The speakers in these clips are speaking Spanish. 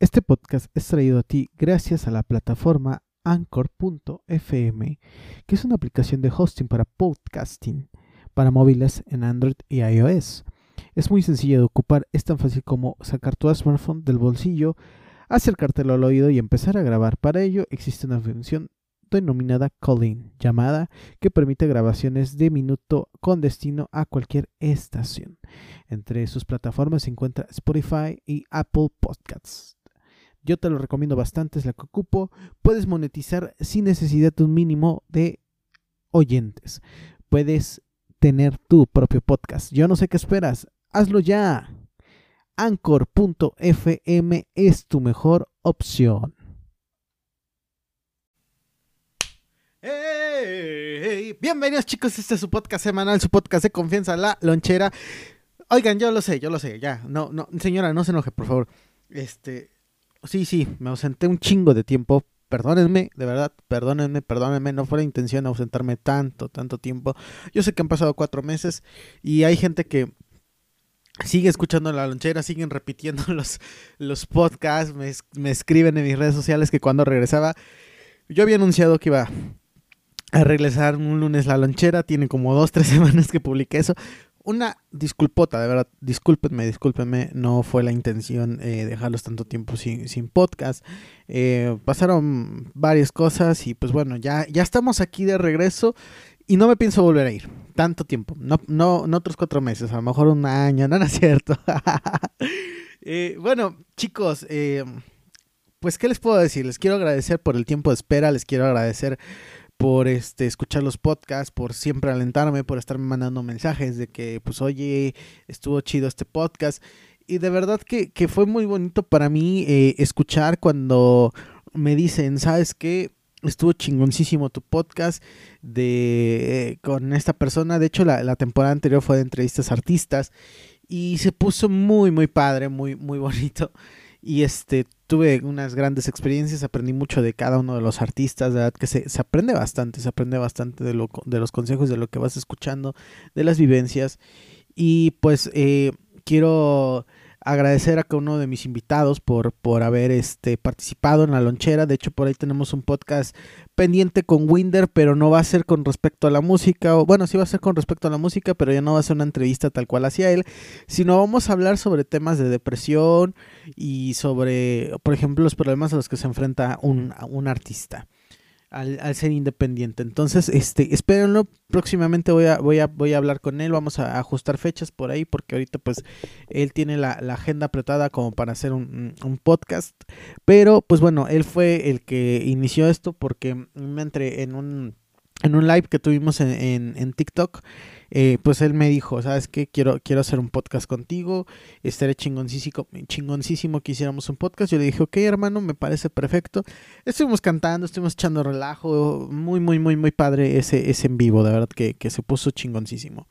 Este podcast es traído a ti gracias a la plataforma Anchor.fm, que es una aplicación de hosting para podcasting para móviles en Android y iOS. Es muy sencillo de ocupar, es tan fácil como sacar tu smartphone del bolsillo, acercártelo al oído y empezar a grabar. Para ello existe una función denominada Calling, llamada que permite grabaciones de minuto con destino a cualquier estación. Entre sus plataformas se encuentra Spotify y Apple Podcasts. Yo te lo recomiendo bastante, es la que ocupo. Puedes monetizar sin necesidad de un mínimo de oyentes. Puedes tener tu propio podcast. Yo no sé qué esperas. Hazlo ya. Anchor.fm es tu mejor opción. Hey, bienvenidos chicos, este es su podcast semanal, su podcast de confianza, La Lonchera. Oigan, yo lo sé, yo lo sé, ya. No, no, señora, no se enoje, por favor. Este, sí, sí, me ausenté un chingo de tiempo. Perdónenme, de verdad, perdónenme, perdónenme. No fue la intención ausentarme tanto, tanto tiempo. Yo sé que han pasado cuatro meses y hay gente que sigue escuchando la lonchera, siguen repitiendo los, los podcasts, me, me escriben en mis redes sociales que cuando regresaba, yo había anunciado que iba a regresar un lunes la lonchera, tiene como dos, tres semanas que publiqué eso. Una disculpota, de verdad, discúlpenme, discúlpenme, no fue la intención eh, dejarlos tanto tiempo sin, sin podcast. Eh, pasaron varias cosas y pues bueno, ya, ya estamos aquí de regreso y no me pienso volver a ir tanto tiempo, no, no, no otros cuatro meses, a lo mejor un año, no, no es cierto. eh, bueno, chicos, pues qué les puedo decir, les quiero agradecer por el tiempo de espera, les quiero agradecer por este escuchar los podcasts, por siempre alentarme, por estarme mandando mensajes de que pues oye, estuvo chido este podcast. Y de verdad que, que fue muy bonito para mí eh, escuchar cuando me dicen, ¿sabes qué? Estuvo chingoncísimo tu podcast de eh, con esta persona. De hecho, la, la temporada anterior fue de entrevistas artistas. Y se puso muy, muy padre, muy, muy bonito y este tuve unas grandes experiencias, aprendí mucho de cada uno de los artistas, de verdad que se, se aprende bastante, se aprende bastante de, lo, de los consejos, de lo que vas escuchando, de las vivencias. Y pues eh, quiero agradecer a cada uno de mis invitados por, por haber este, participado en la lonchera. De hecho, por ahí tenemos un podcast pendiente con Winder, pero no va a ser con respecto a la música. Bueno, sí va a ser con respecto a la música, pero ya no va a ser una entrevista tal cual hacia él, sino vamos a hablar sobre temas de depresión y sobre, por ejemplo, los problemas a los que se enfrenta un, un artista al, al, ser independiente. Entonces, este, espérenlo. Próximamente voy a, voy a, voy a hablar con él. Vamos a ajustar fechas por ahí. Porque ahorita, pues, él tiene la, agenda apretada como para hacer un, un, podcast. Pero, pues bueno, él fue el que inició esto. Porque me entré en un. En un live que tuvimos en, en, TikTok, eh, pues él me dijo, ¿sabes qué? Quiero, quiero hacer un podcast contigo, estaré chingoncísimo, chingoncísimo que hiciéramos un podcast. Yo le dije, ok, hermano, me parece perfecto. Estuvimos cantando, estuvimos echando relajo, muy, muy, muy, muy padre ese, ese en vivo, de verdad que, que se puso chingoncísimo.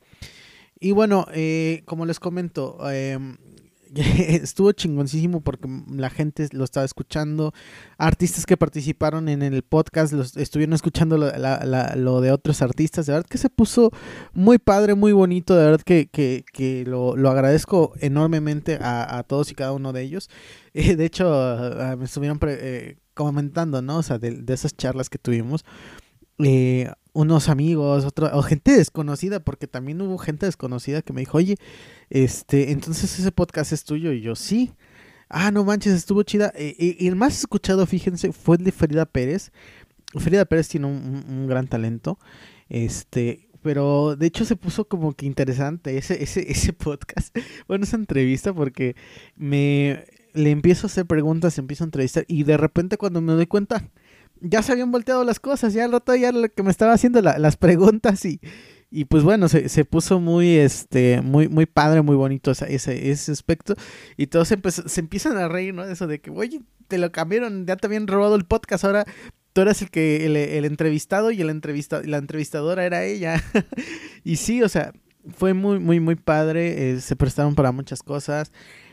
Y bueno, eh, como les comento, eh, estuvo chingoncísimo porque la gente lo estaba escuchando. Artistas que participaron en el podcast los estuvieron escuchando lo, la, la, lo, de otros artistas. De verdad que se puso muy padre, muy bonito. De verdad que, que, que lo, lo, agradezco enormemente a, a, todos y cada uno de ellos. Eh, de hecho, uh, me estuvieron eh, comentando, ¿no? O sea, de, de esas charlas que tuvimos. Eh, unos amigos, otro, o gente desconocida, porque también hubo gente desconocida que me dijo, oye, este, entonces ese podcast es tuyo, y yo, sí. Ah, no manches, estuvo chida. Y, y el más escuchado, fíjense, fue el de Frida Pérez. Frida Pérez tiene un, un, gran talento. Este, pero de hecho se puso como que interesante ese, ese, ese podcast. Bueno, esa entrevista, porque me le empiezo a hacer preguntas, empiezo a entrevistar, y de repente cuando me doy cuenta, ya se habían volteado las cosas, ya el rato ya lo que me estaba haciendo la, las preguntas y, y pues bueno, se, se, puso muy, este, muy, muy padre, muy bonito ese, ese, ese aspecto. Y todos se, se empiezan a reír, ¿no? De eso de que, oye, te lo cambiaron, ya te habían robado el podcast, ahora tú eras el que, el, el entrevistado y el entrevista, la entrevistadora era ella. y sí, o sea, fue muy, muy, muy padre, eh, se prestaron para muchas cosas.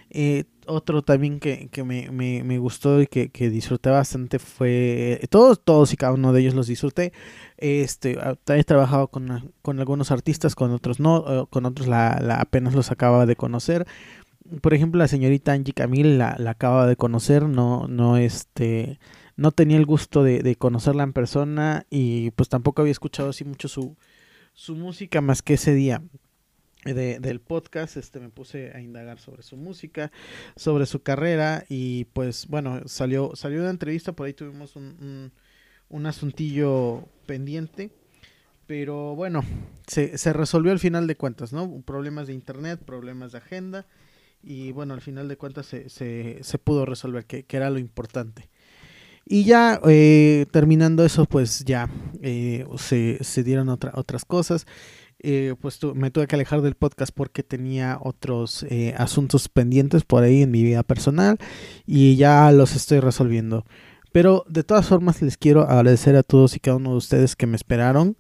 Eh, otro también que, que me, me, gustó y que, que, disfruté bastante fue, todos, todos y cada uno de ellos los disfruté. Este, he trabajado con, con algunos artistas, con otros no, con otros la, la apenas los acababa de conocer. por ejemplo, la señorita Angie Camille la, la acaba de conocer, no, no, este, no tenía el gusto de, de, conocerla en persona y pues tampoco había escuchado así mucho su, su música más que ese día. De, del podcast, este me puse a indagar sobre su música, sobre su carrera y pues bueno, salió, salió una entrevista, por ahí tuvimos un, un, un asuntillo pendiente pero bueno, se, se, resolvió al final de cuentas, ¿no? Problemas de internet, problemas de agenda, y bueno, al final de cuentas se, se, se pudo resolver, que, que, era lo importante. Y ya eh, terminando eso, pues ya eh, se, se, dieron otra, otras cosas. Eh, pues tu, me tuve que alejar del podcast porque tenía otros eh, asuntos pendientes por ahí en mi vida personal y ya los estoy resolviendo. Pero de todas formas les quiero agradecer a todos y cada uno de ustedes que me esperaron,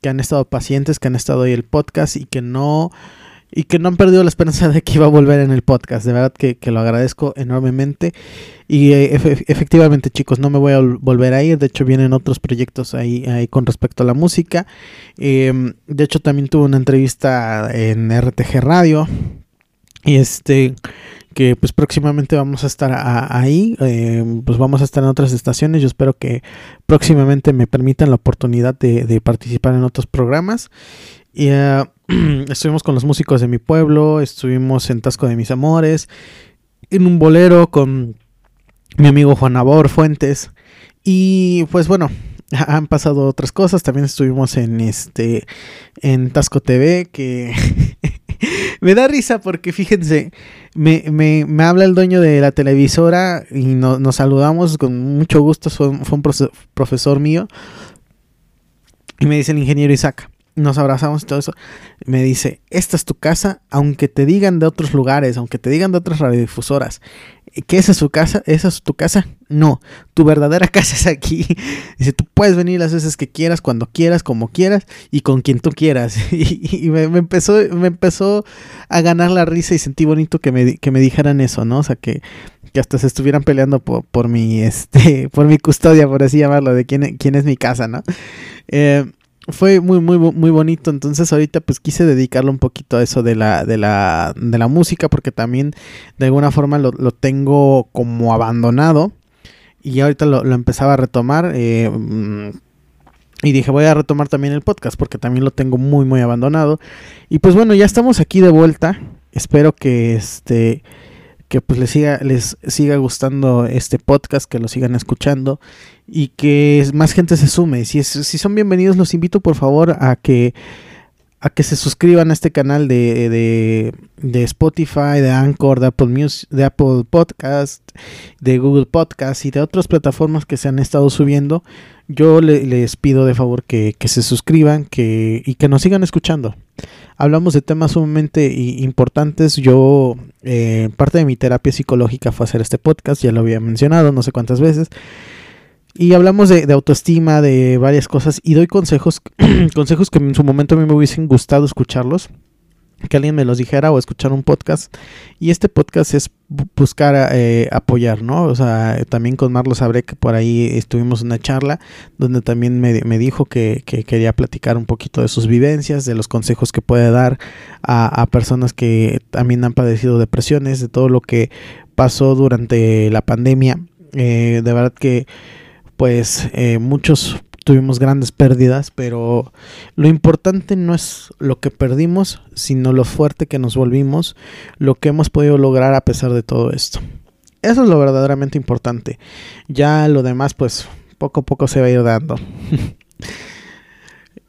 que han estado pacientes, que han estado ahí el podcast y que no y que no han perdido la esperanza de que iba a volver en el podcast. De verdad que, que lo agradezco enormemente. Y eh, efe, efectivamente, chicos, no me voy a volver a ir. De hecho, vienen otros proyectos ahí, ahí con respecto a la música. Eh, de hecho, también tuve una entrevista en RTG Radio. Y este que pues próximamente vamos a estar ahí, eh, pues vamos a estar en otras estaciones, yo espero que próximamente me permitan la oportunidad de participar en otros programas y uh, estuvimos con los músicos de mi pueblo, estuvimos en Tasco de mis Amores, en un bolero con mi amigo Juan Abor Fuentes. Y pues bueno, han pasado otras cosas. También estuvimos en este en Tasco TV que me da risa porque fíjense, me, me, me, habla el dueño de la televisora y no, nos saludamos con mucho gusto. Fue, fue un profesor mío. Y me dice el ingeniero Isaac nos abrazamos y todo eso. Me dice, esta es tu casa, aunque te digan de otros lugares, aunque te digan de otras radiodifusoras, que esa es su casa, esa es tu casa. No, tu verdadera casa es aquí. Dice, tú puedes venir las veces que quieras, cuando quieras, como quieras y con quien tú quieras. Y, me, empezó, me empezó a ganar la risa y sentí bonito que me, que me dijeran eso, ¿no? O sea, que, que hasta se estuvieran peleando por, por mi, este, por mi custodia, por así llamarlo, de quién, quién es mi casa, ¿no? Eh, fue muy muy muy bonito. Entonces ahorita pues quise dedicarlo un poquito a eso de la de la de la música porque también de alguna forma lo, lo tengo como abandonado. Y ahorita lo, lo empezaba a retomar eh, y dije voy a retomar también el podcast porque también lo tengo muy muy abandonado. Y pues bueno ya estamos aquí de vuelta. Espero que este que pues les siga, les siga gustando este podcast, que lo sigan escuchando y que más gente se sume. Si, es, si son bienvenidos, los invito por favor a que a que se suscriban a este canal de, de, de Spotify, de Anchor, de Apple Music, de Apple Podcast, de Google Podcast y de otras plataformas que se han estado subiendo. Yo le, les pido de favor que, que se suscriban que, y que nos sigan escuchando. Hablamos de temas sumamente importantes. Yo, eh, parte de mi terapia psicológica fue hacer este podcast, ya lo había mencionado no sé cuántas veces. Y hablamos de, de, autoestima, de varias cosas. Y doy consejos, consejos que en su momento a mí me hubiesen gustado escucharlos. Que alguien me los dijera o escuchar un podcast. Y este podcast es buscar eh, apoyar, ¿no? O sea, también con Marlos Sabré que por ahí estuvimos una charla donde también me, me dijo que, que, quería platicar un poquito de sus vivencias, de los consejos que puede dar a, a personas que también han padecido depresiones, de todo lo que pasó durante la pandemia. Eh, de verdad que pues eh, muchos tuvimos grandes pérdidas, pero lo importante no es lo que perdimos, sino lo fuerte que nos volvimos, lo que hemos podido lograr a pesar de todo esto. Eso es lo verdaderamente importante. Ya lo demás, pues poco a poco se va a ir dando.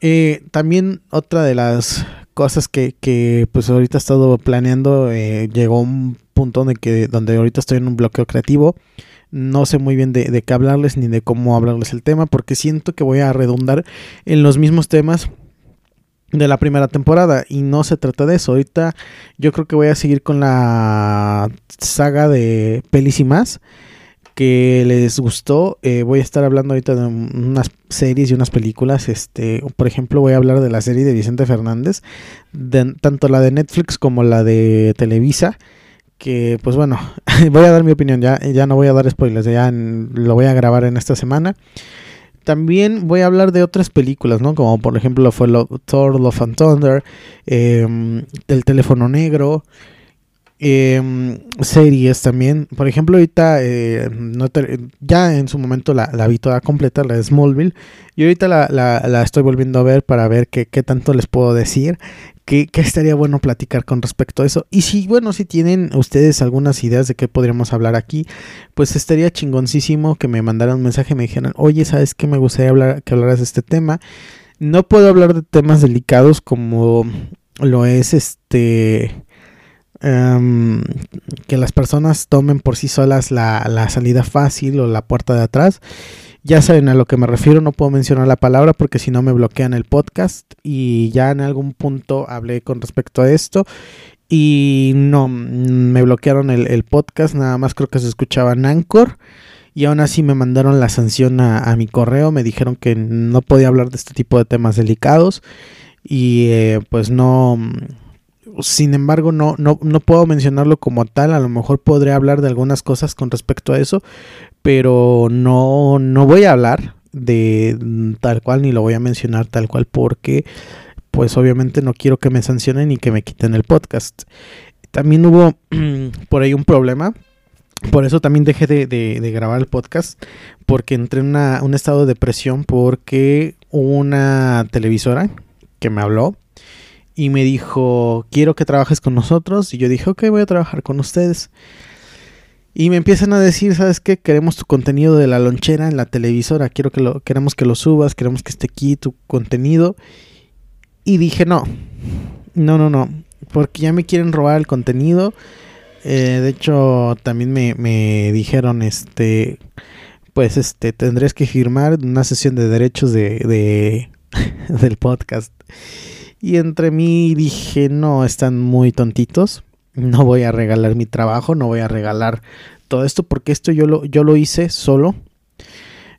eh, también otra de las cosas que, pues ahorita he estado planeando, eh, llegó un punto de que, donde ahorita estoy en un bloqueo creativo no sé muy bien de, qué hablarles ni de cómo hablarles el tema, porque siento que voy a redundar en los mismos temas de la primera temporada y no se trata de eso. Ahorita yo creo que voy a seguir con la saga de pelis y más que les gustó. Eh, voy a estar hablando ahorita de unas series y unas películas. Este, por ejemplo, voy a hablar de la serie de Vicente Fernández, de, tanto la de Netflix como la de Televisa que pues bueno, voy a dar mi opinión, ya, ya no voy a dar spoilers, ya lo voy a grabar en esta semana. También voy a hablar de otras películas, ¿no? Como por ejemplo fue lo, Thor, Love and Thunder, eh, El teléfono negro. Em, series también. Por ejemplo, ahorita eh, ya en su momento la, la, vi toda completa, la de Smallville. Y ahorita la, la, estoy volviendo a ver para ver qué, qué tanto les puedo decir. Qué, qué, estaría bueno platicar con respecto a eso. Y si, bueno, si tienen ustedes algunas ideas de qué podríamos hablar aquí, pues estaría chingoncísimo que me mandaran un mensaje y me dijeran, oye, ¿sabes qué? Me gustaría hablar, que hablaras de este tema. No puedo hablar de temas delicados como lo es este Em, que las personas tomen por sí solas la, salida fácil o la puerta de atrás. Ya saben a lo que me refiero, no puedo mencionar la palabra porque si no me bloquean el podcast y ya en algún punto hablé con respecto a esto y no, me bloquearon el, podcast, nada más creo que se escuchaba en Anchor y aún así me mandaron la sanción a, mi correo, me dijeron que no podía hablar de este tipo de temas delicados y eh, pues no sin embargo, no, no, no puedo mencionarlo como tal. A lo mejor podré hablar de algunas cosas con respecto a eso, pero no, no voy a hablar de tal cual ni lo voy a mencionar tal cual porque pues obviamente no quiero que me sancionen y que me quiten el podcast. También hubo por ahí un problema. Por eso también dejé de, grabar el podcast. Porque entré en un estado de depresión porque una televisora que me habló y me dijo, quiero que trabajes con nosotros. Y yo dije, ok, voy a trabajar con ustedes. Y me empiezan a decir, ¿sabes qué? Queremos tu contenido de la lonchera en la televisora. Quiero que lo, queremos que lo subas, queremos que esté aquí tu contenido. Y dije, no, no, no, no. Porque ya me quieren robar el contenido. Eh, de hecho, también me, me dijeron, este, pues, este, tendrías que firmar una sesión de derechos de, de del podcast. Y entre mí dije, no, están muy tontitos. No voy a regalar mi trabajo, no voy a regalar todo esto porque esto yo lo, yo lo hice solo.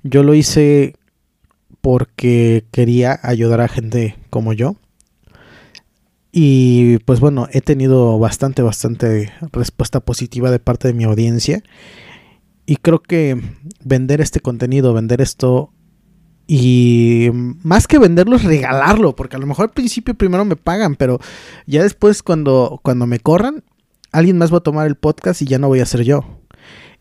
Yo lo hice porque quería ayudar a gente como yo. Y pues bueno, he tenido bastante, bastante respuesta positiva de parte de mi audiencia. Y creo que vender este contenido, vender esto y más que venderlo es regalarlo, porque a lo mejor al principio primero me pagan, pero ya después cuando, cuando me corran, alguien más va a tomar el podcast y ya no voy a ser yo.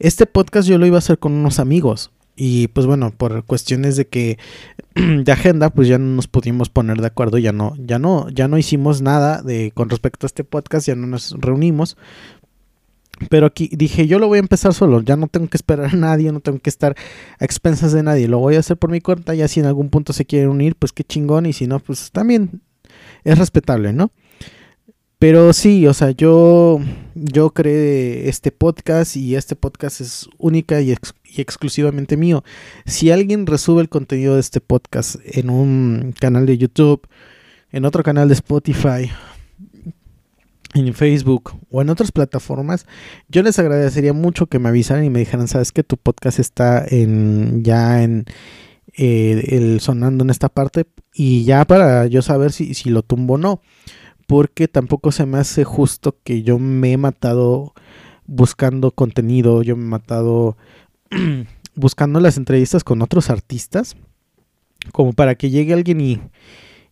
Este podcast yo lo iba a hacer con unos amigos y pues bueno, por cuestiones de que de agenda, pues ya no nos pudimos poner de acuerdo, ya no ya no ya no hicimos nada de con respecto a este podcast, ya no nos reunimos, pero aquí dije, yo lo voy a empezar solo, ya no tengo que esperar a nadie, no tengo que estar a expensas de nadie, lo voy a hacer por mi cuenta, ya si en algún punto se quieren unir, pues qué chingón, y si no, pues también es respetable, ¿no? Pero sí, o sea, yo, yo creé este podcast y este podcast es única y, y exclusivamente mío. Si alguien resube el contenido de este podcast en un canal de YouTube, en otro canal de Spotify, en Facebook o en otras plataformas, yo les agradecería mucho que me avisaran y me dijeran, sabes que tu podcast está en ya en eh, el sonando en esta parte y ya para yo saber si, si lo tumbo o no, porque tampoco se me hace justo que yo me he matado buscando contenido, yo me he matado buscando las entrevistas con otros artistas, como para que llegue alguien y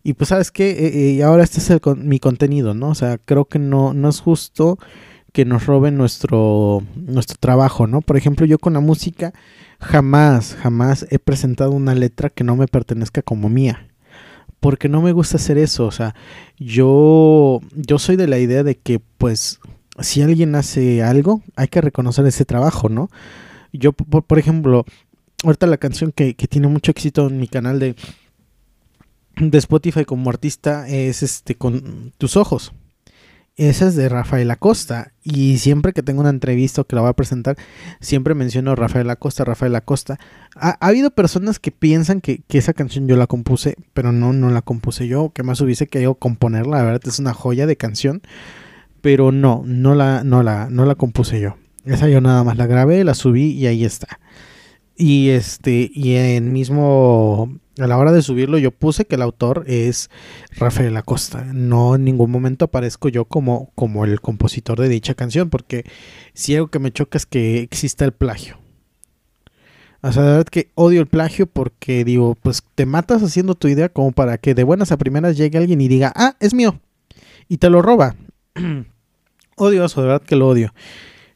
y pues, ¿sabes qué? Eh, eh, ahora este es mi contenido, ¿no? O sea, creo que no, no es justo que nos roben nuestro, nuestro trabajo, ¿no? Por ejemplo, yo con la música jamás, jamás he presentado una letra que no me pertenezca como mía. Porque no me gusta hacer eso. O sea, yo, yo soy de la idea de que, pues, si alguien hace algo, hay que reconocer ese trabajo, ¿no? Yo, por, ejemplo, ahorita la canción que, que tiene mucho éxito en mi canal de de Spotify como artista es este con tus ojos. Esa es de Rafael Acosta. Y siempre que tengo una entrevista que la voy a presentar, siempre menciono Rafael Acosta, Rafael Acosta. Ha, habido personas que piensan que, esa canción yo la compuse, pero no, no la compuse yo. Que más hubiese querido componerla. La verdad es una joya de canción. Pero no, no la, no la, no la compuse yo. Esa yo nada más la grabé, la subí y ahí está. Y este, y en mismo a la hora de subirlo yo puse que el autor es Rafael Acosta. No en ningún momento aparezco yo como, como el compositor de dicha canción, porque si algo que me choca es que exista el plagio. O sea, de verdad que odio el plagio porque digo, pues te matas haciendo tu idea como para que de buenas a primeras llegue alguien y diga, ah, es mío. Y te lo roba. Odioso, de verdad que lo odio.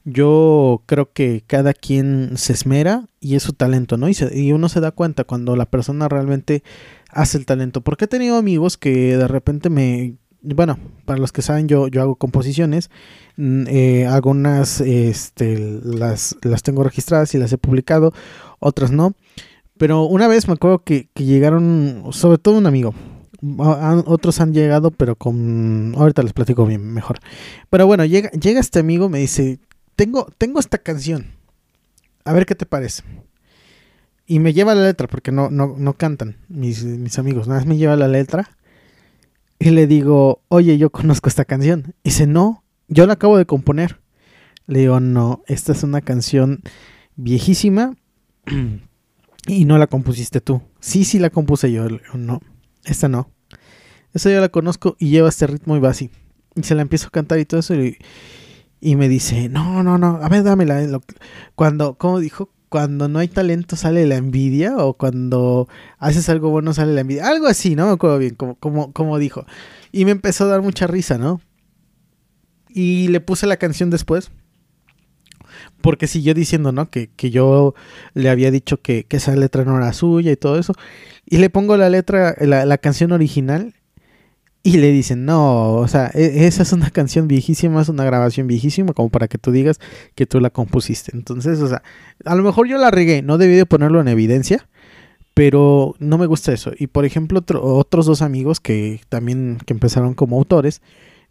Yo creo que cada quien se esmera y es su talento, ¿no? Y, y, uno se da cuenta cuando la persona realmente hace el talento. Porque he tenido amigos que de repente me... Bueno, para los que saben, yo, yo hago composiciones. Mm, eh, algunas este, las, las tengo registradas y las he publicado, otras no. Pero una vez me acuerdo que, que llegaron, sobre todo un amigo, otros han llegado, pero con. Ahorita les platico bien, mejor. Pero bueno, llega, llega este amigo, me dice: tengo, tengo esta canción. A ver qué te parece. Y me lleva la letra, porque no, no, no cantan mis, mis amigos. Nada más me lleva la letra. Y le digo, oye, yo conozco esta canción. Dice, no, yo la acabo de componer. Le digo, no, esta es una canción viejísima y no la compusiste tú. Sí, sí la compuse yo. no. Esta no. Esta yo la conozco y lleva este ritmo y va así. Y se la empiezo a cantar y todo eso. Y, me dice, no, no, no, a ver, dámela. Cuando, como dijo, cuando no hay talento sale la envidia. O cuando haces algo bueno sale la envidia. Algo así, no me acuerdo bien, como, como, como dijo. Y me empezó a dar mucha risa, ¿no? Y le puse la canción después porque siguió diciendo, ¿no? Que, que yo le había dicho que, que, esa letra no era suya y todo eso. Y le pongo la letra, la, la canción original. Y le dicen, no, o sea, e, esa es una canción viejísima, es una grabación viejísima, como para que tú digas que tú la compusiste. Entonces, o sea, a lo mejor yo la regué, no debí de ponerlo en evidencia, pero no me gusta eso. Y por ejemplo, otros dos amigos que también que empezaron como autores,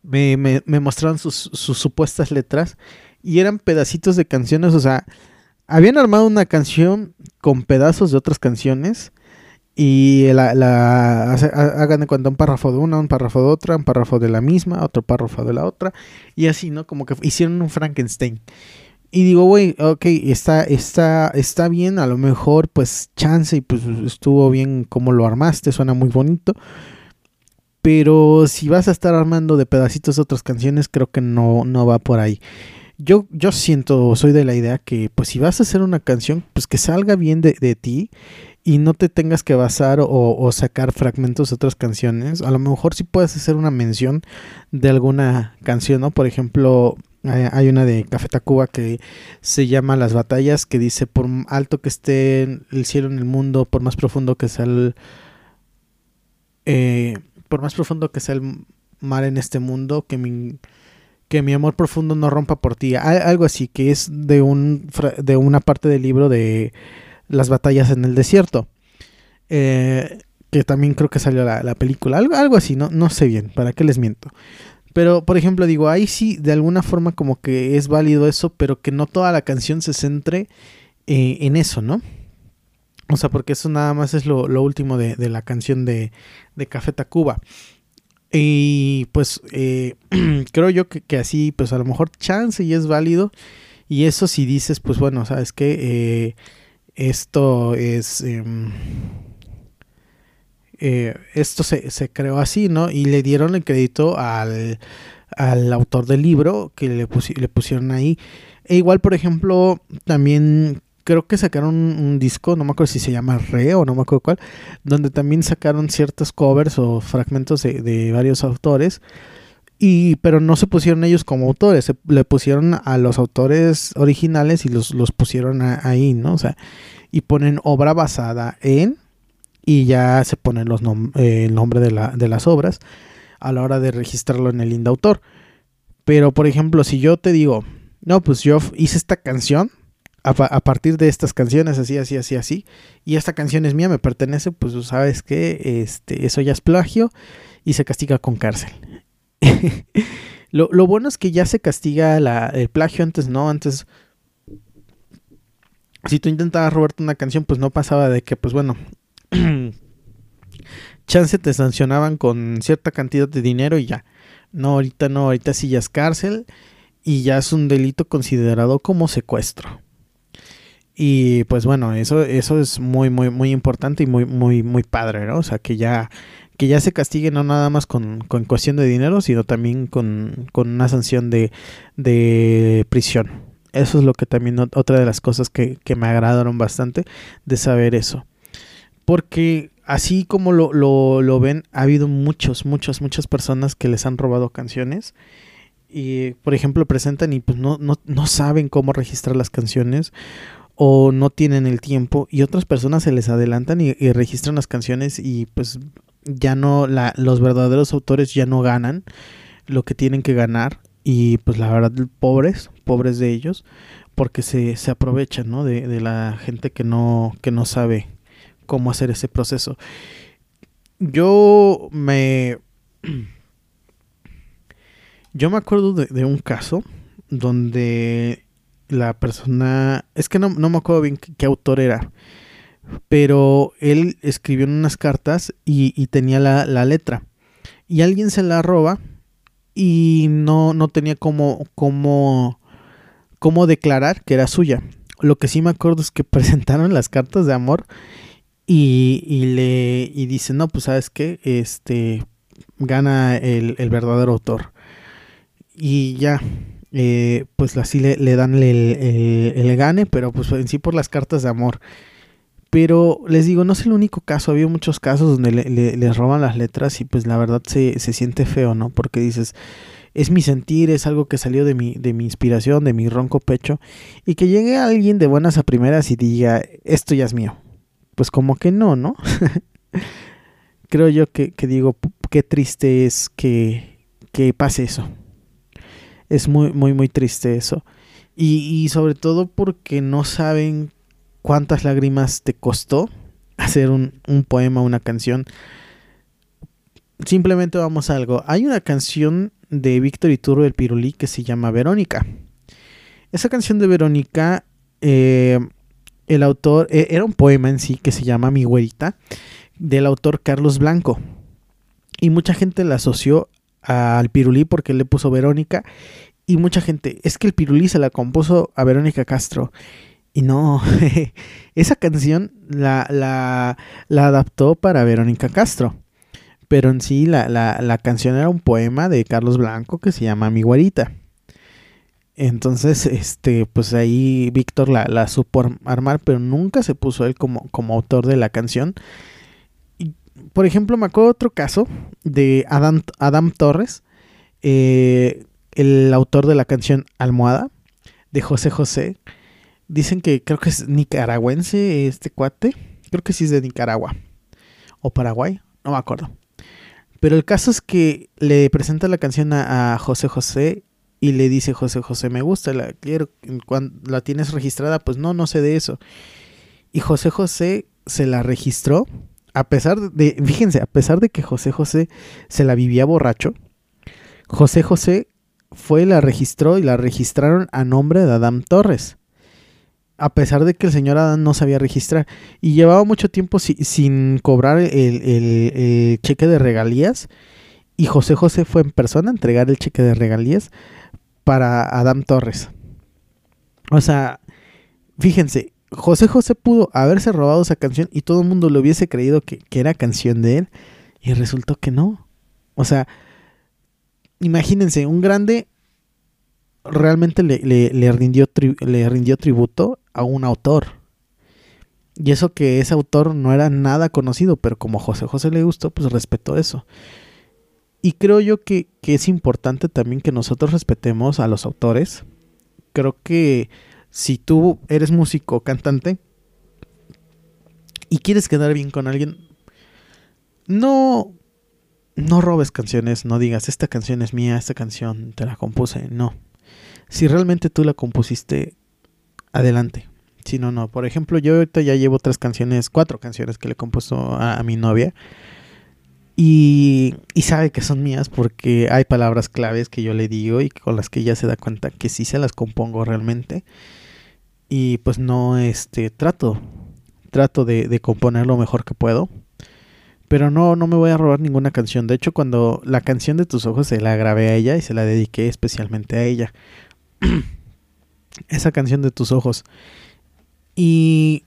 me, me, me mostraron sus, sus supuestas letras y eran pedacitos de canciones, o sea, habían armado una canción con pedazos de otras canciones y la, la hagan de cuenta un párrafo de una, un párrafo de otra, un párrafo de la misma, otro párrafo de la otra y así, ¿no? Como que hicieron un Frankenstein. Y digo, güey, ok, está, está, está bien, a lo mejor pues chance y pues estuvo bien como lo armaste, suena muy bonito. Pero si vas a estar armando de pedacitos otras canciones, creo que no, no va por ahí yo, yo siento, soy de la idea que pues si vas a hacer una canción, pues que salga bien de, ti y no te tengas que basar o, sacar fragmentos de otras canciones. A lo mejor sí puedes hacer una mención de alguna canción, ¿no? Por ejemplo, hay una de Café Tacuba que se llama Las Batallas, que dice, por alto que esté el cielo en el mundo, por más profundo que sea el... Eh, por más profundo que sea el mar en este mundo, que mi que mi amor profundo no rompa por ti. Algo así, que es de, un, de una parte del libro de las batallas en el desierto. Eh, que también creo que salió la, película. Algo, algo así, no, no sé bien, ¿para qué les miento? Pero, por ejemplo, digo, ahí sí, de alguna forma como que es válido eso, pero que no toda la canción se centre eh, en eso, ¿no? O sea, porque eso nada más es lo, último de, de, la canción de, de Café Tacuba. Y pues eh, creo yo que, así, pues a lo mejor chance y es válido. Y eso si dices, pues bueno, sabes que eh, esto es... Em, eh, esto se, se, creó así, ¿no? Y le dieron el crédito al, al autor del libro que le, le pusieron ahí. E igual, por ejemplo, también creo que sacaron un, disco, no me acuerdo si se llama Re o no me acuerdo cuál, donde también sacaron ciertos covers o fragmentos de, varios autores. Y, pero no se pusieron ellos como autores, se, le pusieron a los autores originales y los, los pusieron ahí, ¿no? O sea, y ponen obra basada en, y ya se pone los eh, el nombre de, la, de las obras a la hora de registrarlo en el indautor. Pero, por ejemplo, si yo te digo, no, pues yo hice esta canción, a, partir de estas canciones, así, así, así, así, y esta canción es mía, me pertenece, pues sabes que este, eso ya es plagio y se castiga con cárcel. lo, bueno es que ya se castiga el plagio, antes no, antes... Si tú intentabas robarte una canción, pues no pasaba de que, pues bueno, chance te sancionaban con cierta cantidad de dinero y ya. No, ahorita no, ahorita sí ya es cárcel y ya es un delito considerado como secuestro. Y pues bueno, eso, eso es muy, muy, muy importante y muy, muy, muy padre, ¿no? O sea, que ya, que ya se castigue no nada más con, con cuestión de dinero, sino también con, con una sanción de, de prisión. Eso es lo que también otra de las cosas que, que me agradaron bastante de saber eso. Porque así como lo, lo, lo ven, ha habido muchos, muchas, muchas personas que les han robado canciones y por ejemplo presentan y pues no, no, no saben cómo registrar las canciones o no tienen el tiempo y otras personas se les adelantan y, registran las canciones y pues ya no la, los verdaderos autores ya no ganan lo que tienen que ganar y pues la verdad pobres pobres de ellos porque se, se aprovechan ¿no? de, de, la gente que no que no sabe cómo hacer ese proceso yo me yo me acuerdo de, un caso donde la persona, es que no, me acuerdo bien qué, autor era, pero él escribió en unas cartas y, tenía la, letra. Y alguien se la roba y no, no tenía como, como, cómo declarar que era suya. Lo que sí me acuerdo es que presentaron las cartas de amor y, y le y dice, no, pues sabes qué, este gana el, el verdadero autor y ya, eh, pues así le, dan el, el, gane, pero pues en sí por las cartas de amor. Pero les digo, no es el único caso, había muchos casos donde le, les roban las letras y pues la verdad se, se, siente feo, ¿no? Porque dices, es mi sentir, es algo que salió de mi, de mi inspiración, de mi ronco pecho, y que llegue alguien de buenas a primeras y diga, esto ya es mío. Pues como que no, ¿no? Creo yo que, que digo, qué triste es que, que pase eso es muy, muy, muy triste eso. Y, sobre todo porque no saben cuántas lágrimas te costó hacer un, un poema, una canción. Simplemente vamos a algo. Hay una canción de Víctor Iturro del Pirulí que se llama Verónica. Esa canción de Verónica, eh, el autor, eh, era un poema en sí que se llama Mi güerita, del autor Carlos Blanco. Y mucha gente la asoció al Pirulí porque le puso Verónica. Y mucha gente, es que el Pirulí se la compuso a Verónica Castro. Y no, esa canción la, la, adaptó para Verónica Castro. Pero en sí la, la, canción era un poema de Carlos Blanco que se llama Mi Guarita. Entonces, este, pues ahí Víctor la, la supo armar, pero nunca se puso él como, como autor de la canción por ejemplo, me acuerdo otro caso de Adam, Torres, eh, el autor de la canción Almohada, de José José. Dicen que creo que es nicaragüense este cuate. Creo que sí es de Nicaragua. O Paraguay, no me acuerdo. Pero el caso es que le presenta la canción a, José José y le dice José José, me gusta, la quiero, cuando la tienes registrada, pues no, no sé de eso. Y José José se la registró a pesar de, fíjense, a pesar de que José José se la vivía borracho, José José fue, la registró y la registraron a nombre de Adam Torres. A pesar de que el señor Adam no sabía registrar. Y llevaba mucho tiempo sin cobrar el, cheque de regalías. Y José José fue en persona a entregar el cheque de regalías para Adam Torres. O sea, fíjense, José José pudo haberse robado esa canción y todo el mundo le hubiese creído que, era canción de él y resultó que no. O sea, imagínense, un grande realmente le, le, rindió, le rindió tributo a un autor. Y eso que ese autor no era nada conocido, pero como José José le gustó, pues respetó eso. Y creo yo que, que es importante también que nosotros respetemos a los autores. Creo que si tú eres músico, cantante, y quieres quedar bien con alguien, no, no robes canciones, no digas, esta canción es mía, esta canción te la compuse, no. Si realmente tú la compusiste, adelante. Si no, no. Por ejemplo, yo ahorita ya llevo tres canciones, cuatro canciones que le he compuesto a, mi novia. Y, y, sabe que son mías porque hay palabras claves que yo le digo y con las que ella se da cuenta que sí se las compongo realmente y pues no este trato trato de, de, componer lo mejor que puedo pero no no me voy a robar ninguna canción. De hecho cuando la canción de tus ojos se la grabé a ella y se la dediqué especialmente a ella esa canción de tus ojos. Y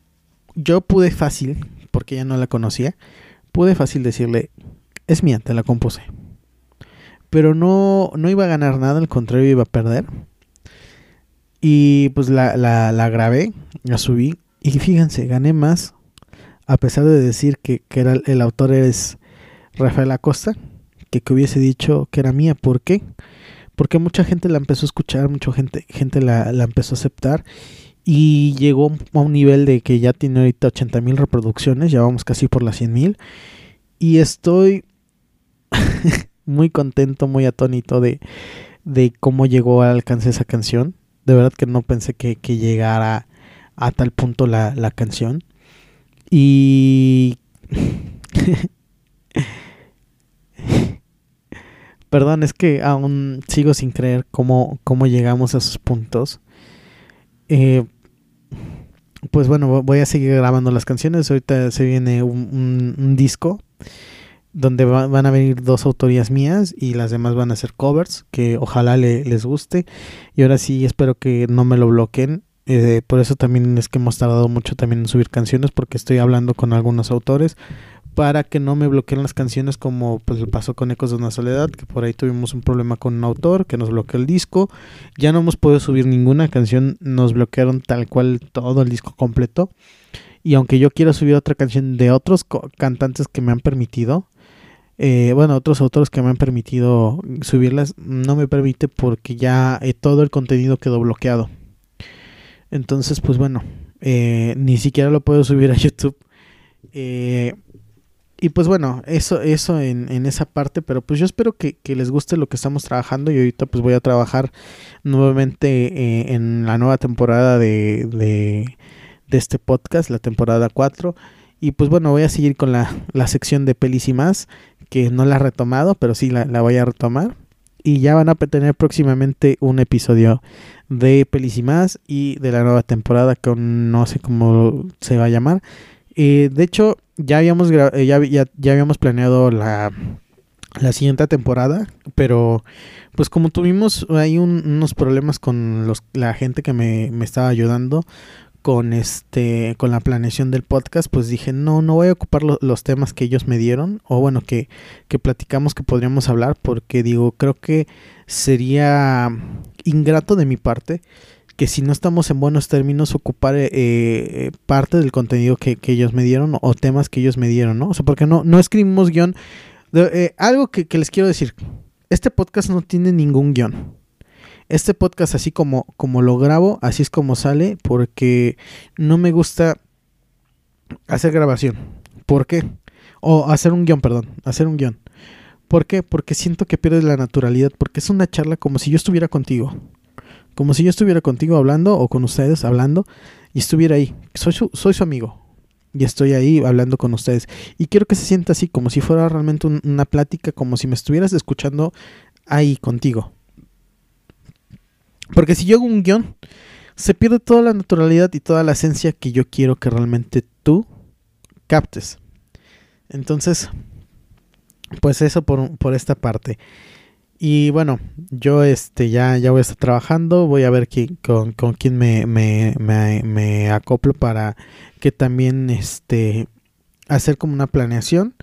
yo pude fácil porque ya no la conocía pude fácil decirle es mía te la compuse pero no no iba a ganar nada al contrario iba a perder y pues la, la, la grabé, la subí. Y fíjense, gané más. A pesar de decir que, que era, el autor es Rafael Acosta. Que, que hubiese dicho que era mía. ¿Por qué? porque mucha gente la empezó a escuchar, mucha gente, gente la, la empezó a aceptar y llegó a un nivel de que ya tiene ahorita 80 mil reproducciones, ya vamos casi por las 100 mil y estoy muy contento, muy atónito de, de cómo llegó al alcance esa canción. De verdad que no pensé que, que llegara a tal punto la, la canción. Y... Perdón, es que aún sigo sin creer cómo, cómo llegamos a esos puntos. Eh, pues bueno, voy a seguir grabando las canciones. Ahorita se viene un, un, disco donde van a venir dos autorías mías y las demás van a ser covers que ojalá les guste. Y ahora sí espero que no me lo bloqueen. Eh, por eso también es que hemos tardado mucho también en subir canciones porque estoy hablando con algunos autores para que no me bloqueen las canciones como pues pasó con Ecos de una Soledad, que por ahí tuvimos un problema con un autor que nos bloqueó el disco. Ya no hemos podido subir ninguna canción, nos bloquearon tal cual todo el disco completo. Y aunque yo quiero subir otra canción de otros cantantes que me han permitido, eh, bueno, otros autores que me han permitido subirlas, no me permite porque ya eh, todo el contenido quedó bloqueado. Entonces, pues bueno, eh, ni siquiera lo puedo subir a YouTube. Y pues bueno, eso, eso en, en, esa parte, pero pues yo espero que, que, les guste lo que estamos trabajando y ahorita pues voy a trabajar nuevamente en la nueva temporada de, de, de, este podcast, la temporada 4. Y pues bueno, voy a seguir con la, la sección de pelis y más, que no la he retomado, pero sí la, la voy a retomar. Y ya van a tener próximamente un episodio de pelis y más y de la nueva temporada que no sé cómo se va a llamar. Eh, de hecho, ya habíamos, eh, ya, ya, ya, habíamos planeado la, la siguiente temporada, pero pues como tuvimos ahí un, unos problemas con los, la gente que me, me estaba ayudando con este con la planeación del podcast pues dije no no voy a ocupar lo, los temas que ellos me dieron o bueno que, que platicamos que podríamos hablar porque digo creo que sería ingrato de mi parte que si no estamos en buenos términos ocupar eh, eh, parte del contenido que, que, ellos me dieron o temas que ellos me dieron, ¿no? O sea, porque no, no escribimos guion. De, eh, algo que, que, les quiero decir, este podcast no tiene ningún guion. Este podcast así como, como lo grabo, así es como sale, porque no me gusta hacer grabación. ¿Por qué? O hacer un guion, perdón, hacer un guion. ¿Por qué? Porque siento que pierdes la naturalidad, porque es una charla como si yo estuviera contigo como si yo estuviera contigo hablando o con ustedes hablando y estuviera ahí. Soy su, soy su amigo y estoy ahí hablando con ustedes. Y quiero que se sienta así, como si fuera realmente un, una plática, como si me estuvieras escuchando ahí contigo. Porque si yo hago un guion, se pierde toda la naturalidad y toda la esencia que yo quiero que realmente tú captes. Entonces, pues eso por, por esta parte. Y bueno, yo este ya, ya voy a estar trabajando, voy a ver quién, con, con quién me, me, me, me, acoplo para que también este hacer como una planeación.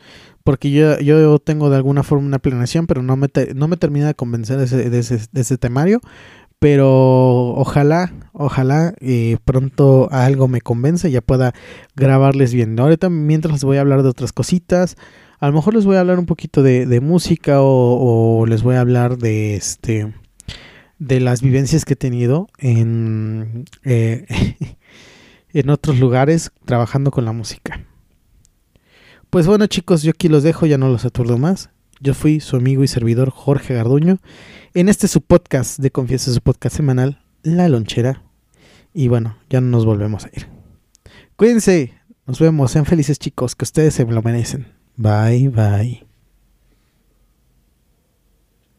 Porque yo, yo tengo de alguna forma una planeación, pero no me, no me termina de convencer ese, de ese, de ese temario. Pero ojalá, ojalá eh, pronto algo me convence y ya pueda grabarles bien. Ahorita mientras les voy a hablar de otras cositas. A lo mejor les voy a hablar un poquito de, de música o, les voy a hablar de este de las vivencias que he tenido en, eh, en otros lugares trabajando con la música. Pues bueno chicos, yo aquí los dejo, ya no los aturdo más. Yo fui su amigo y servidor Jorge Garduño en este su podcast de Confianza, su podcast semanal, La Lonchera. Y bueno, ya no nos volvemos a ir. Cuídense, nos vemos, sean felices chicos, que ustedes se lo merecen. Bye, bye.